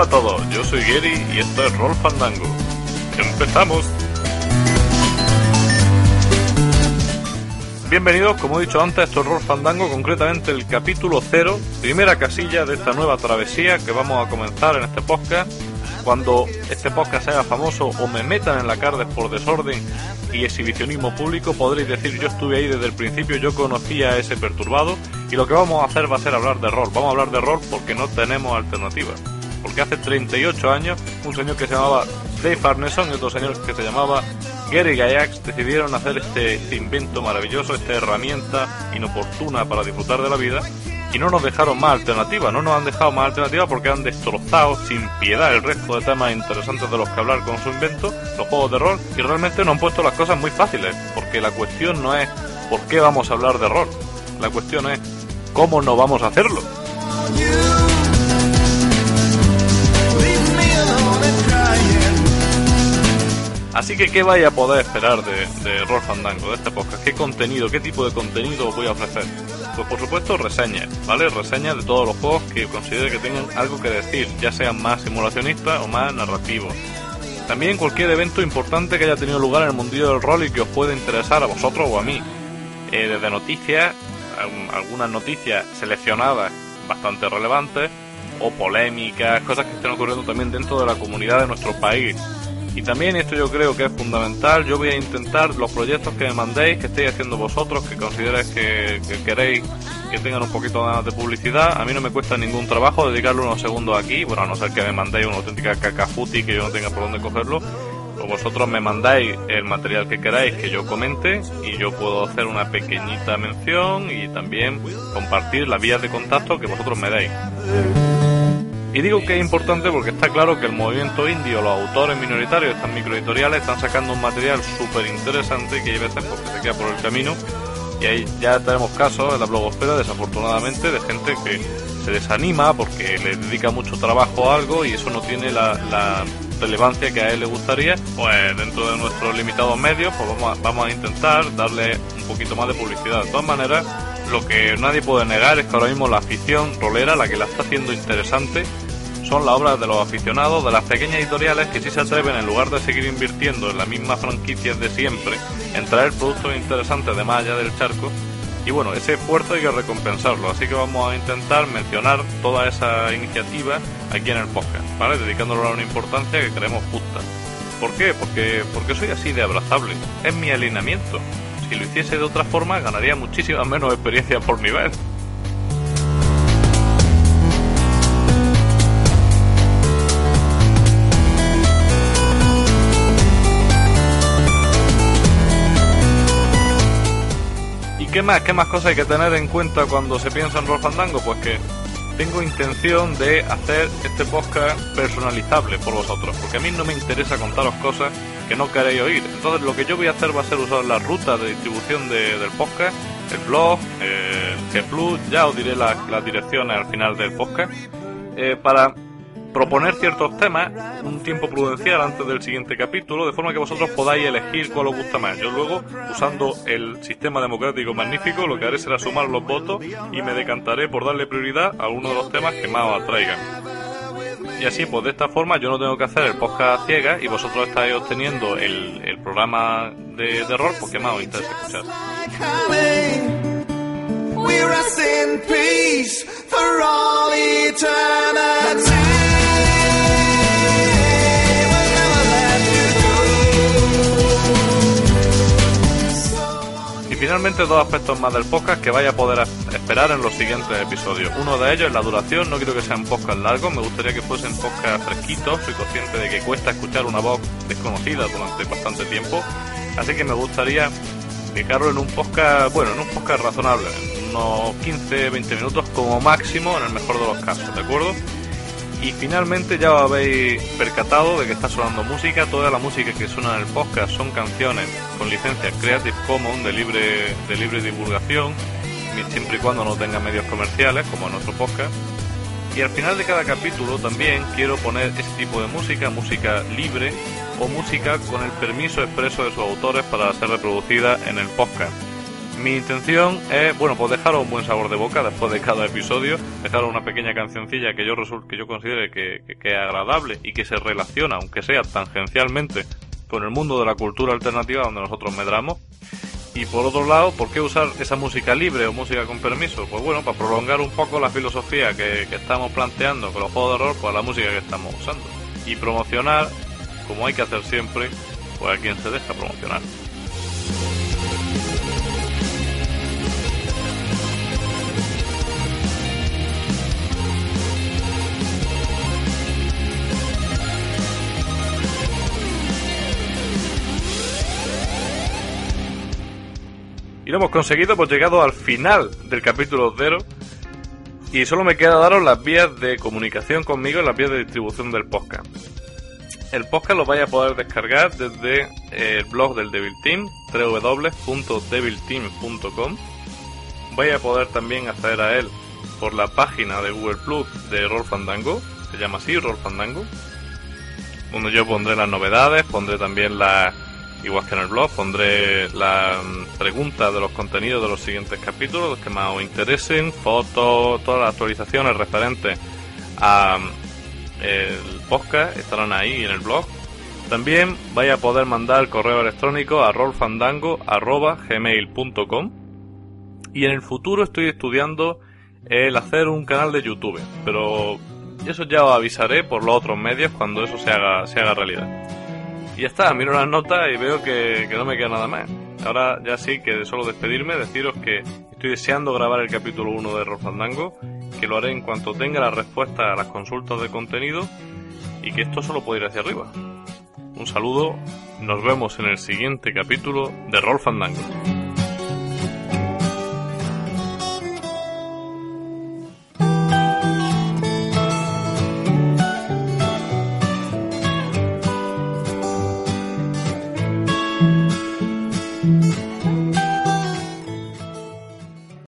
Hola a todos, yo soy Gary y esto es Roll Fandango. ¡Empezamos! Bienvenidos, como he dicho antes, esto es Roll Fandango, concretamente el capítulo 0, primera casilla de esta nueva travesía que vamos a comenzar en este podcast. Cuando este podcast sea famoso o me metan en la cárcel por desorden y exhibicionismo público, podréis decir yo estuve ahí desde el principio, yo conocía a ese perturbado y lo que vamos a hacer va a ser hablar de rol. Vamos a hablar de rol porque no tenemos alternativa. Porque hace 38 años un señor que se llamaba Dave Arneson y otro señor que se llamaba Gary Gygax decidieron hacer este, este invento maravilloso, esta herramienta inoportuna para disfrutar de la vida y no nos dejaron más alternativas, no nos han dejado más alternativas porque han destrozado sin piedad el resto de temas interesantes de los que hablar con su invento, los juegos de rol, y realmente nos han puesto las cosas muy fáciles, porque la cuestión no es por qué vamos a hablar de rol, la cuestión es cómo no vamos a hacerlo. Así que, ¿qué vaya a poder esperar de, de Roll Fandango, de este podcast? ¿Qué contenido, qué tipo de contenido os voy a ofrecer? Pues por supuesto reseñas, ¿vale? Reseñas de todos los juegos que considere que tengan algo que decir, ya sean más simulacionistas o más narrativos. También cualquier evento importante que haya tenido lugar en el mundillo del rol y que os pueda interesar a vosotros o a mí. Eh, desde noticias, algunas noticias seleccionadas bastante relevantes, o polémicas, cosas que estén ocurriendo también dentro de la comunidad de nuestro país. Y también esto yo creo que es fundamental, yo voy a intentar los proyectos que me mandéis, que estéis haciendo vosotros, que consideréis que, queréis que tengan un poquito más de publicidad, a mí no me cuesta ningún trabajo dedicarle unos segundos aquí, bueno, a no ser que me mandéis una auténtica cacafuti que yo no tenga por dónde cogerlo, o vosotros me mandáis el material que queráis que yo comente y yo puedo hacer una pequeñita mención y también compartir las vías de contacto que vosotros me deis. Y digo que es importante porque está claro que el movimiento indio, los autores minoritarios, estas microeditoriales, están sacando un material súper interesante que hay veces porque se queda por el camino. Y ahí ya tenemos casos en la blogosfera, desafortunadamente, de gente que se desanima porque le dedica mucho trabajo a algo y eso no tiene la, relevancia que a él le gustaría. Pues dentro de nuestros limitados medios, pues vamos a, vamos a intentar darle un poquito más de publicidad. De todas maneras, lo que nadie puede negar es que ahora mismo la afición rolera, la que la está haciendo interesante, son las obras de los aficionados, de las pequeñas editoriales que sí se atreven, en lugar de seguir invirtiendo en las mismas franquicias de siempre, en traer productos interesantes de más allá del charco. Y bueno, ese esfuerzo hay que recompensarlo, así que vamos a intentar mencionar toda esa iniciativa aquí en el podcast, ¿vale? Dedicándolo a una importancia que creemos justa. ¿Por qué? Porque, porque soy así de abrazable. Es mi alineamiento si lo hiciese de otra forma ganaría muchísima menos experiencia por nivel. Qué más? ¿Qué más cosas hay que tener en cuenta cuando se piensa en Roll Fandango? Pues que tengo intención de hacer este podcast personalizable por vosotros, porque a mí no me interesa contaros cosas que no queréis oír. Entonces lo que yo voy a hacer va a ser usar la ruta de distribución del podcast, el blog, el Plus, ya os diré las, direcciones al final del podcast, eh, para proponer ciertos temas un tiempo prudencial antes del siguiente capítulo, de forma que vosotros podáis elegir cuál os gusta más. Yo luego, usando el sistema democrático magnífico, lo que haré será sumar los votos y me decantaré por darle prioridad a alguno de los temas que más os atraigan. Y así, pues de esta forma yo no tengo que hacer el podcast ciega y vosotros estáis obteniendo el, el programa de, de rol porque más os interesa escuchar. Finalmente dos aspectos más del podcast que vaya a poder esperar en los siguientes episodios. Uno de ellos es la duración, no quiero que sean podcast largos, me gustaría que fuesen podcast fresquitos, soy consciente de que cuesta escuchar una voz desconocida durante bastante tiempo, así que me gustaría dejarlo en un podcast, bueno, en un podcast razonable, unos 15-20 minutos como máximo en el mejor de los casos, ¿de acuerdo? Y finalmente ya os habéis percatado de que está sonando música. Toda la música que suena en el podcast son canciones con licencia Creative Commons de libre, de libre divulgación, siempre y cuando no tenga medios comerciales, como en nuestro podcast. Y al final de cada capítulo también quiero poner este tipo de música, música libre o música con el permiso expreso de sus autores para ser reproducida en el podcast. Mi intención es, bueno, pues dejaros un buen sabor de boca después de cada episodio, dejaros una pequeña cancioncilla que yo que yo considere que, que, es agradable y que se relaciona, aunque sea tangencialmente, con el mundo de la cultura alternativa donde nosotros medramos. Y por otro lado, ¿por qué usar esa música libre o música con permiso? Pues bueno, para prolongar un poco la filosofía que, que estamos planteando con los juegos de rol, pues la música que estamos usando. Y promocionar, como hay que hacer siempre, pues a quien se deja promocionar. Y lo hemos conseguido, hemos llegado al final del capítulo 0. Y solo me queda daros las vías de comunicación conmigo, las vías de distribución del podcast. El podcast lo vais a poder descargar desde el blog del Devil Team, www.devilteam.com. Vais a poder también acceder a él por la página de Google Plus de Roll Fandango, se llama así, Roll Fandango, donde yo pondré las novedades, pondré también las Igual que en el blog pondré la mm, pregunta de los contenidos de los siguientes capítulos, los que más os interesen, fotos, todas las actualizaciones referentes a mm, el podcast estarán ahí en el blog. También vais a poder mandar correo electrónico a rolfandango.gmail.com y en el futuro estoy estudiando el hacer un canal de YouTube, pero eso ya os avisaré por los otros medios cuando eso se haga, se haga realidad. Y ya está, miro las notas y veo que, no me queda nada más. Ahora ya sí que de solo despedirme, deciros que estoy deseando grabar el capítulo 1 de Rofandango, que lo haré en cuanto tenga la respuesta a las consultas de contenido y que esto solo puede ir hacia arriba. Un saludo, nos vemos en el siguiente capítulo de Roll Fandango.